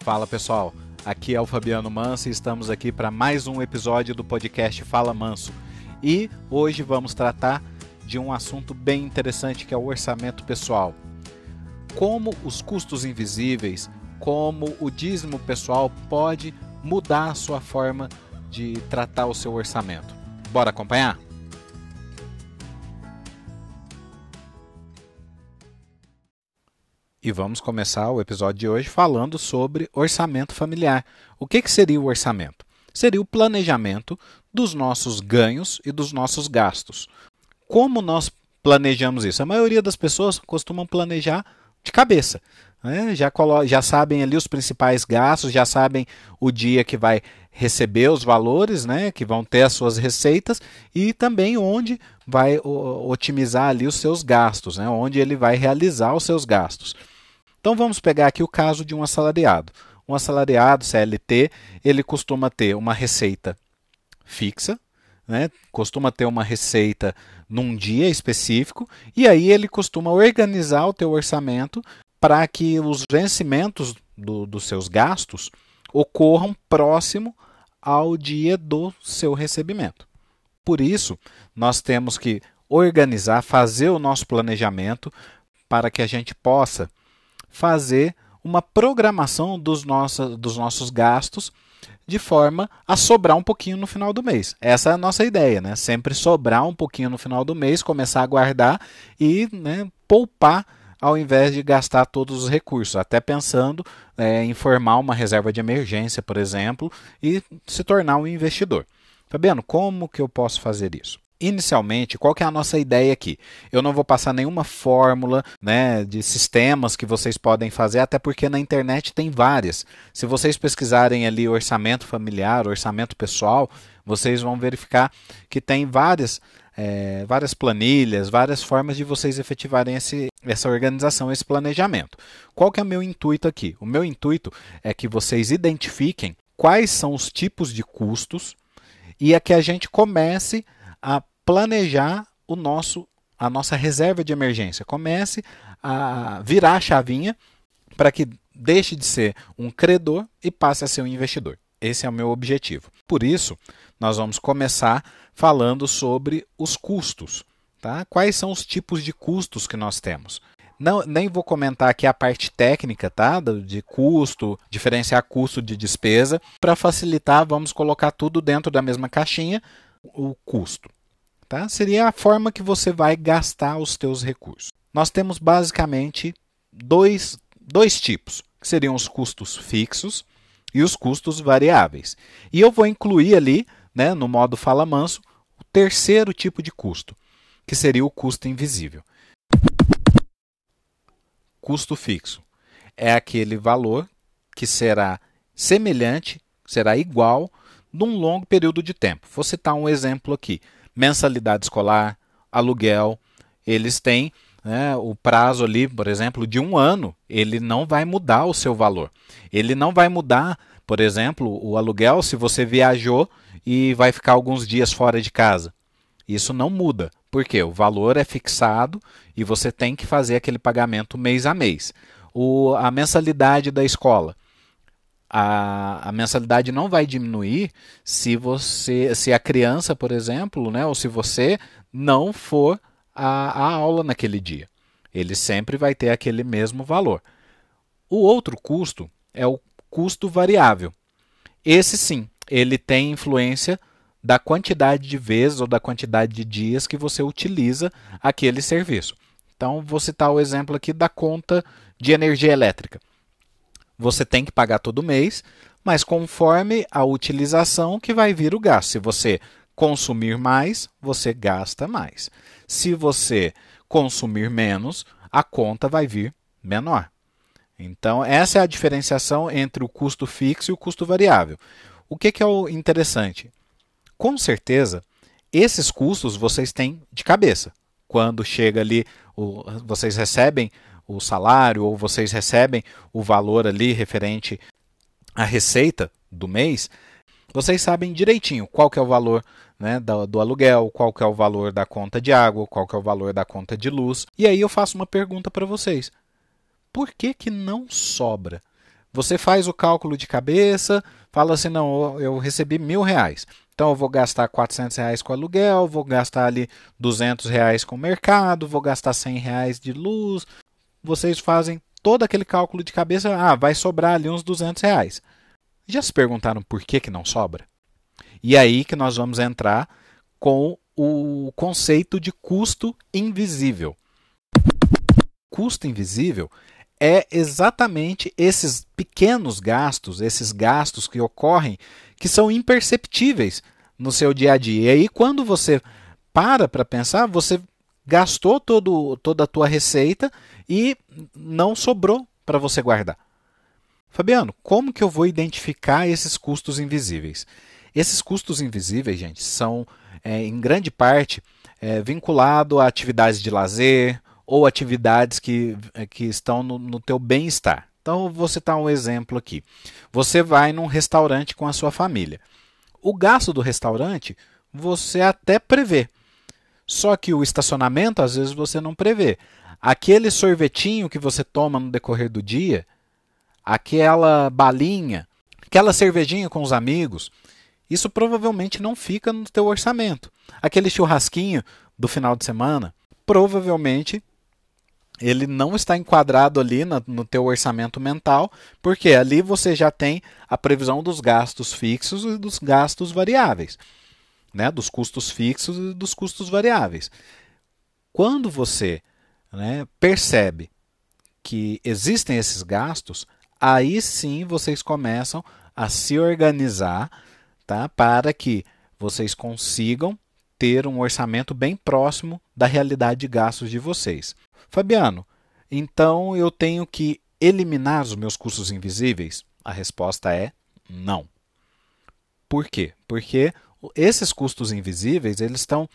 Fala pessoal, aqui é o Fabiano Manso e estamos aqui para mais um episódio do podcast Fala Manso. E hoje vamos tratar de um assunto bem interessante que é o orçamento pessoal. Como os custos invisíveis, como o dízimo pessoal pode mudar a sua forma de tratar o seu orçamento. Bora acompanhar? E vamos começar o episódio de hoje falando sobre orçamento familiar. O que, que seria o orçamento? Seria o planejamento dos nossos ganhos e dos nossos gastos. Como nós planejamos isso? A maioria das pessoas costumam planejar de cabeça. Né? Já, já sabem ali os principais gastos, já sabem o dia que vai receber os valores, né, que vão ter as suas receitas e também onde vai otimizar ali os seus gastos, né, onde ele vai realizar os seus gastos. Então vamos pegar aqui o caso de um assalariado. Um assalariado CLT, ele costuma ter uma receita fixa, né, costuma ter uma receita num dia específico e aí ele costuma organizar o teu orçamento para que os vencimentos do, dos seus gastos ocorram próximo ao dia do seu recebimento. Por isso, nós temos que organizar, fazer o nosso planejamento para que a gente possa fazer uma programação dos nossos, dos nossos gastos de forma a sobrar um pouquinho no final do mês. Essa é a nossa ideia, né? Sempre sobrar um pouquinho no final do mês, começar a guardar e né, poupar ao invés de gastar todos os recursos, até pensando é, em formar uma reserva de emergência, por exemplo, e se tornar um investidor. Fabiano, como que eu posso fazer isso? Inicialmente, qual que é a nossa ideia aqui? Eu não vou passar nenhuma fórmula né, de sistemas que vocês podem fazer, até porque na internet tem várias. Se vocês pesquisarem ali orçamento familiar, orçamento pessoal, vocês vão verificar que tem várias é, várias planilhas, várias formas de vocês efetivarem esse, essa organização, esse planejamento. Qual que é o meu intuito aqui? O meu intuito é que vocês identifiquem quais são os tipos de custos e é que a gente comece a planejar o nosso a nossa reserva de emergência. Comece a virar a chavinha para que deixe de ser um credor e passe a ser um investidor. Esse é o meu objetivo. Por isso, nós vamos começar falando sobre os custos. Tá? Quais são os tipos de custos que nós temos? Não, nem vou comentar aqui a parte técnica tá? de custo, diferenciar custo de despesa. Para facilitar, vamos colocar tudo dentro da mesma caixinha, o custo. Tá? Seria a forma que você vai gastar os teus recursos. Nós temos basicamente dois, dois tipos, que seriam os custos fixos e os custos variáveis. E eu vou incluir ali, né, no modo fala manso, o terceiro tipo de custo, que seria o custo invisível. Custo fixo é aquele valor que será semelhante, será igual num longo período de tempo. Vou citar um exemplo aqui: mensalidade escolar, aluguel, eles têm né, o prazo ali, por exemplo, de um ano, ele não vai mudar o seu valor. Ele não vai mudar, por exemplo, o aluguel se você viajou e vai ficar alguns dias fora de casa. Isso não muda, porque o valor é fixado e você tem que fazer aquele pagamento mês a mês. O, a mensalidade da escola. A, a, mensalidade não vai diminuir se você se a criança, por exemplo, né, ou se você não for a, a aula naquele dia. Ele sempre vai ter aquele mesmo valor. O outro custo é o custo variável. Esse sim, ele tem influência da quantidade de vezes ou da quantidade de dias que você utiliza aquele serviço. Então, vou citar o exemplo aqui da conta de energia elétrica. Você tem que pagar todo mês, mas conforme a utilização que vai vir o gasto. Se você consumir mais, você gasta mais. Se você consumir menos, a conta vai vir menor. Então, essa é a diferenciação entre o custo fixo e o custo variável. O que, que é o interessante? Com certeza, esses custos vocês têm de cabeça. Quando chega ali, vocês recebem o salário ou vocês recebem o valor ali referente à receita do mês, vocês sabem direitinho qual que é o valor né, do, do, aluguel, qual que é o valor da conta de água, qual que é o valor da conta de luz. E aí eu faço uma pergunta para vocês. Por que, que não sobra? Você faz o cálculo de cabeça, fala assim, não, eu recebi mil reais. Então eu vou gastar 400 reais com aluguel, vou gastar ali 200 reais com mercado, vou gastar 100 reais de luz. Vocês fazem todo aquele cálculo de cabeça, ah, vai sobrar ali uns 200 reais. Já se perguntaram por que, que não sobra? E aí que nós vamos entrar com o conceito de custo invisível. Custo invisível é exatamente esses pequenos gastos, esses gastos que ocorrem, que são imperceptíveis no seu dia a dia. E aí, quando você para para pensar, você gastou todo, toda a tua receita e não sobrou para você guardar. Fabiano, como que eu vou identificar esses custos invisíveis? Esses custos invisíveis, gente, são é, em grande parte é, vinculados a atividades de lazer ou atividades que, é, que estão no, no teu bem-estar. Então, vou citar um exemplo aqui. Você vai num restaurante com a sua família. O gasto do restaurante você até prevê. Só que o estacionamento, às vezes, você não prevê. Aquele sorvetinho que você toma no decorrer do dia, aquela balinha, aquela cervejinha com os amigos, isso provavelmente não fica no teu orçamento. Aquele churrasquinho do final de semana, provavelmente ele não está enquadrado ali no, teu orçamento mental, porque ali você já tem a previsão dos gastos fixos e dos gastos variáveis, né? dos custos fixos e dos custos variáveis. Quando você né, percebe que existem esses gastos, aí sim vocês começam a se organizar tá? para que vocês consigam ter um orçamento bem próximo da realidade de gastos de vocês. Fabiano, então eu tenho que eliminar os meus custos invisíveis? A resposta é não. Por quê? Porque esses custos invisíveis, eles estão,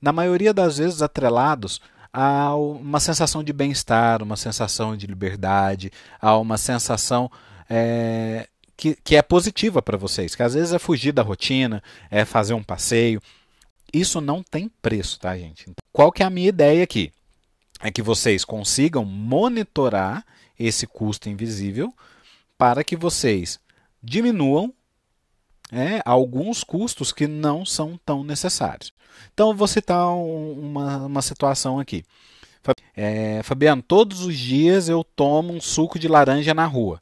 na maioria das vezes, atrelados a uma sensação de bem-estar, uma sensação de liberdade, a uma sensação é, que, que é positiva para vocês, que às vezes é fugir da rotina, é fazer um passeio. Isso não tem preço, tá, gente? Então, qual que é a minha ideia aqui? É que vocês consigam monitorar esse custo invisível para que vocês diminuam é, alguns custos que não são tão necessários. Então, vou citar um, uma, uma situação aqui. É, Fabiano, todos os dias eu tomo um suco de laranja na rua.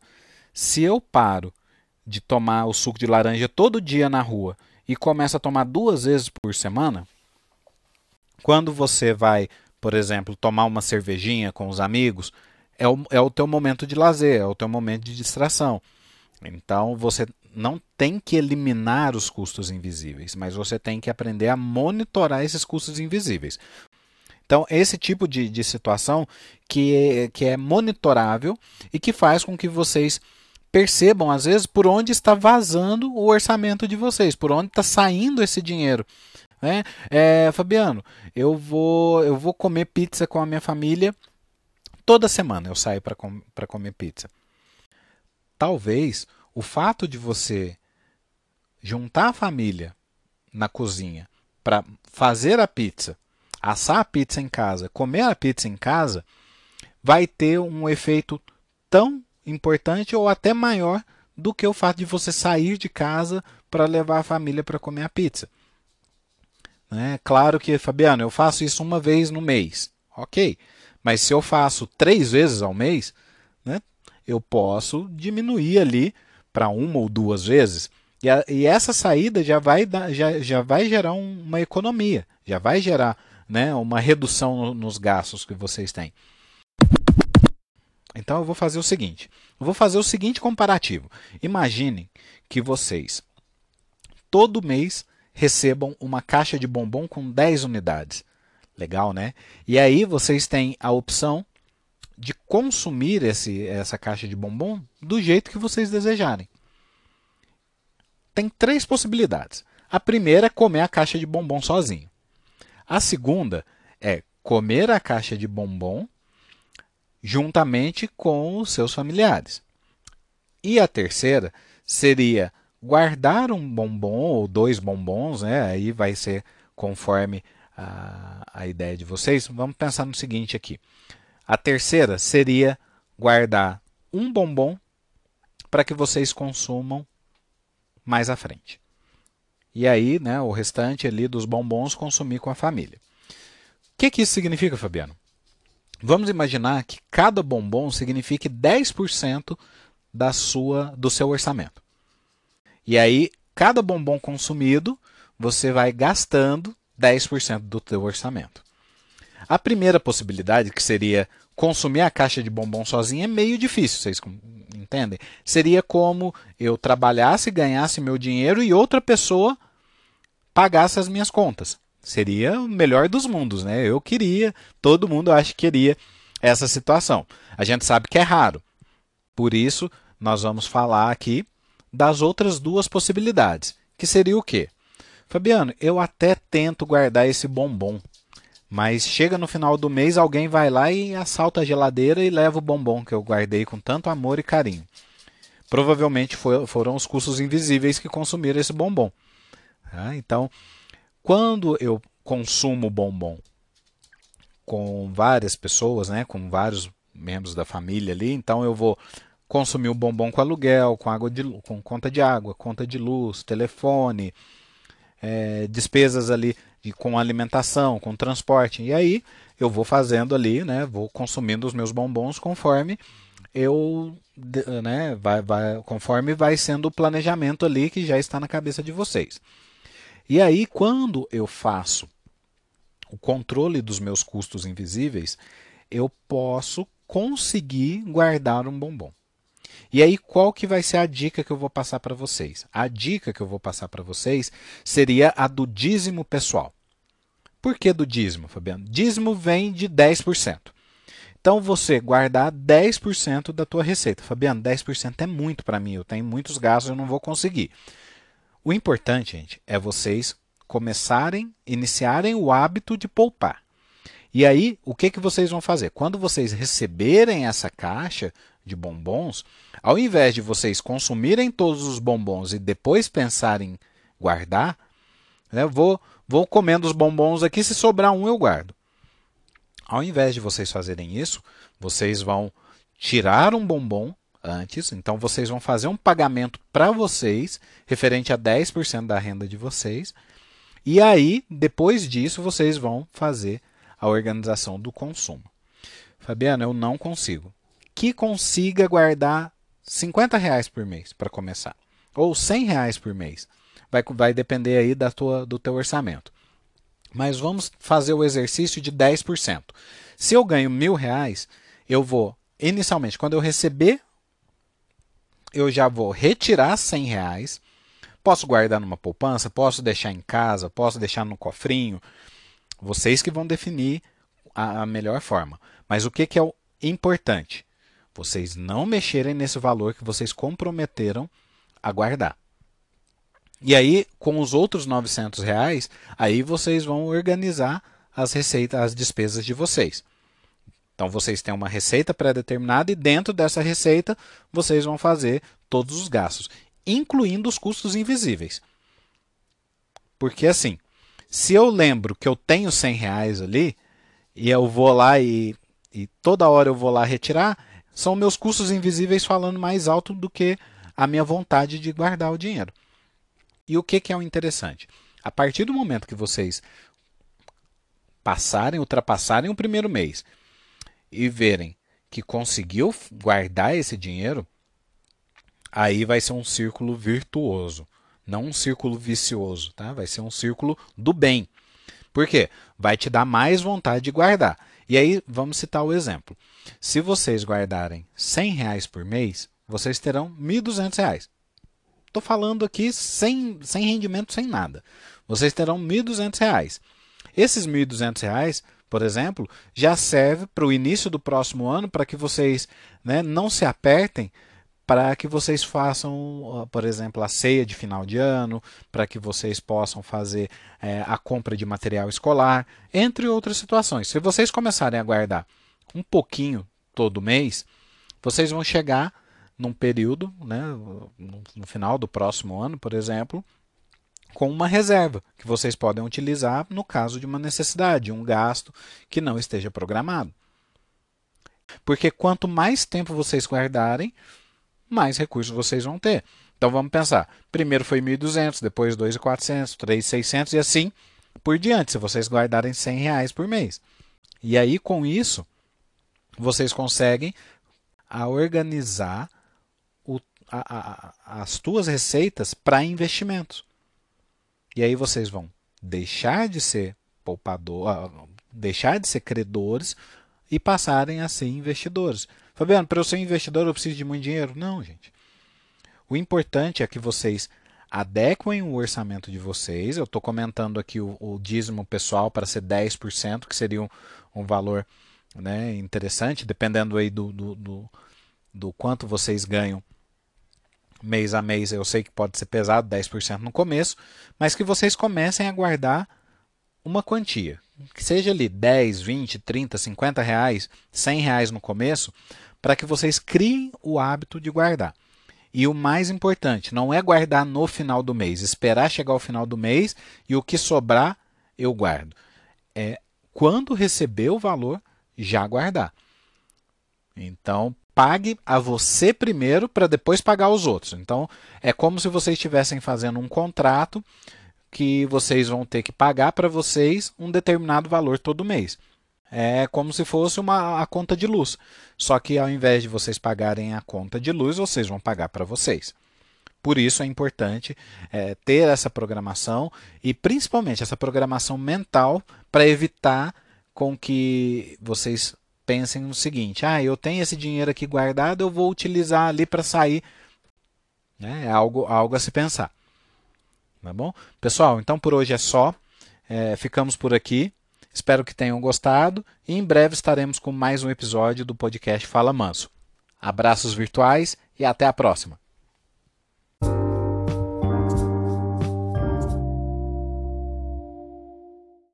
Se eu paro de tomar o suco de laranja todo dia na rua e começa a tomar duas vezes por semana, quando você vai, por exemplo, tomar uma cervejinha com os amigos, é o, é o teu momento de lazer, é o teu momento de distração. Então você não tem que eliminar os custos invisíveis, mas você tem que aprender a monitorar esses custos invisíveis. Então, esse tipo de, de situação que é, que é monitorável e que faz com que vocês percebam, às vezes, por onde está vazando o orçamento de vocês, por onde está saindo esse dinheiro. Né? É, Fabiano, eu vou, eu vou comer pizza com a minha família toda semana. Eu saio para com, comer pizza. Talvez o fato de você juntar a família na cozinha para fazer a pizza, assar a pizza em casa, comer a pizza em casa, vai ter um efeito tão importante ou até maior do que o fato de você sair de casa para levar a família para comer a pizza. Né? Claro que, Fabiano, eu faço isso uma vez no mês. Ok. Mas se eu faço três vezes ao mês, eu posso diminuir ali para uma ou duas vezes. E, a, e, essa saída já vai, dar, já, já vai gerar um, uma economia, já vai gerar né, uma redução no, nos gastos que vocês têm. Então eu vou fazer o seguinte: eu vou fazer o seguinte comparativo. Imaginem que vocês todo mês recebam uma caixa de bombom com 10 unidades. Legal, né? E aí vocês têm a opção de consumir esse, essa caixa de bombom do jeito que vocês desejarem. Tem três possibilidades. A primeira é comer a caixa de bombom sozinho. A segunda é comer a caixa de bombom juntamente com os seus familiares. E a terceira seria guardar um bombom ou dois bombons, né? aí vai ser conforme a, a ideia de vocês. Vamos pensar no seguinte aqui. A terceira seria guardar um bombom para que vocês consumam mais à frente. E aí, né, o restante ali dos bombons consumir com a família. O que, que isso significa, Fabiano? Vamos imaginar que cada bombom signifique 10% da sua, do seu orçamento. E aí, cada bombom consumido, você vai gastando 10% do seu orçamento. A primeira possibilidade, que seria consumir a caixa de bombom sozinho, é meio difícil, vocês entendem? Seria como eu trabalhasse, ganhasse meu dinheiro e outra pessoa pagasse as minhas contas. Seria o melhor dos mundos, né? Eu queria, todo mundo acha que queria essa situação. A gente sabe que é raro. Por isso, nós vamos falar aqui das outras duas possibilidades, que seria o quê? Fabiano, eu até tento guardar esse bombom, mas chega no final do mês, alguém vai lá e assalta a geladeira e leva o bombom que eu guardei com tanto amor e carinho. Provavelmente foi, foram os custos invisíveis que consumiram esse bombom. Tá? Então, quando eu consumo bombom com várias pessoas, né, com vários membros da família ali, então eu vou consumir o bombom com aluguel, com água de, com conta de água, conta de luz, telefone, é, despesas ali de, com alimentação, com transporte. E aí eu vou fazendo ali, né, vou consumindo os meus bombons conforme eu, né, vai, vai, conforme vai sendo o planejamento ali que já está na cabeça de vocês. E aí quando eu faço o controle dos meus custos invisíveis, eu posso conseguir guardar um bombom. E aí, qual que vai ser a dica que eu vou passar para vocês? A dica que eu vou passar para vocês seria a do dízimo pessoal. Por que do dízimo, Fabiano? Dízimo vem de 10%. Então, você guardar 10% da tua receita. Fabiano, 10% é muito para mim, eu tenho muitos gastos, eu não vou conseguir. O importante, gente, é vocês começarem, iniciarem o hábito de poupar. E aí, o que, que vocês vão fazer? Quando vocês receberem essa caixa de bombons, ao invés de vocês consumirem todos os bombons e depois pensarem em guardar, né, vou, vou comendo os bombons aqui, se sobrar um eu guardo. Ao invés de vocês fazerem isso, vocês vão tirar um bombom antes, então vocês vão fazer um pagamento para vocês, referente a 10% da renda de vocês, e aí, depois disso, vocês vão fazer a organização do consumo. Fabiano, eu não consigo. Que consiga guardar 50 reais por mês para começar, ou 100 reais por mês. Vai, vai depender aí da tua, do teu orçamento. Mas vamos fazer o exercício de 10%. Se eu ganho mil reais, eu vou, inicialmente, quando eu receber, eu já vou retirar 100 reais. Posso guardar numa poupança, posso deixar em casa, posso deixar no cofrinho, vocês que vão definir a, a melhor forma. Mas o que, que é o importante? Vocês não mexerem nesse valor que vocês comprometeram a guardar. E aí, com os outros 900 reais, aí vocês vão organizar as receitas, as despesas de vocês. Então vocês têm uma receita pré-determinada e dentro dessa receita vocês vão fazer todos os gastos, incluindo os custos invisíveis. Porque assim, se eu lembro que eu tenho 100 reais ali, e eu vou lá e, e toda hora eu vou lá retirar, são meus custos invisíveis falando mais alto do que a minha vontade de guardar o dinheiro. E o que, que é o interessante? A partir do momento que vocês passarem, ultrapassarem o primeiro mês e verem que conseguiu guardar esse dinheiro, aí vai ser um círculo virtuoso não um círculo vicioso, tá? Vai ser um círculo do bem. Por quê? Vai te dar mais vontade de guardar. E aí, vamos citar o exemplo. Se vocês guardarem 100 reais por mês, vocês terão 1.200 reais. Estou falando aqui sem, sem rendimento, sem nada. Vocês terão 1.200 reais. Esses 1.200 reais, por exemplo, já serve para o início do próximo ano para que vocês né, não se apertem para que vocês façam, por exemplo, a ceia de final de ano, para que vocês possam fazer é, a compra de material escolar, entre outras situações. Se vocês começarem a guardar um pouquinho todo mês, vocês vão chegar num período, né, no final do próximo ano, por exemplo, com uma reserva que vocês podem utilizar no caso de uma necessidade, um gasto que não esteja programado. Porque quanto mais tempo vocês guardarem, mais recursos vocês vão ter. Então vamos pensar. Primeiro foi 1.200, depois 2.400, 3.600 e assim por diante, se vocês guardarem 100 reais por mês. E aí, com isso, vocês conseguem a organizar o, a, a, as tuas receitas para investimentos. E aí vocês vão deixar de ser poupador, ah, deixar de ser credores e passarem a ser investidores. Fabiano, para eu ser investidor eu preciso de muito dinheiro? Não, gente. O importante é que vocês adequem o orçamento de vocês. Eu estou comentando aqui o, o, dízimo pessoal para ser 10%, que seria um, um valor né, interessante, dependendo aí do, do, do, do quanto vocês ganham mês a mês. Eu sei que pode ser pesado, 10% no começo, mas que vocês comecem a guardar uma quantia. Que seja ali 10, 20, 30, 50 reais, 100 reais no começo, para que vocês criem o hábito de guardar. E o mais importante, não é guardar no final do mês, esperar chegar ao final do mês e o que sobrar eu guardo. É quando receber o valor, já guardar. Então, pague a você primeiro para depois pagar os outros. Então, é como se vocês estivessem fazendo um contrato que vocês vão ter que pagar para vocês um determinado valor todo mês. É como se fosse uma a conta de luz. Só que ao invés de vocês pagarem a conta de luz, vocês vão pagar para vocês. Por isso é importante é, ter essa programação e principalmente essa programação mental para evitar com que vocês pensem no seguinte: ah, eu tenho esse dinheiro aqui guardado, eu vou utilizar ali para sair. É algo, algo a se pensar. Tá bom? Pessoal, então por hoje é só. É, ficamos por aqui. Espero que tenham gostado e em breve estaremos com mais um episódio do podcast Fala Manso. Abraços virtuais e até a próxima.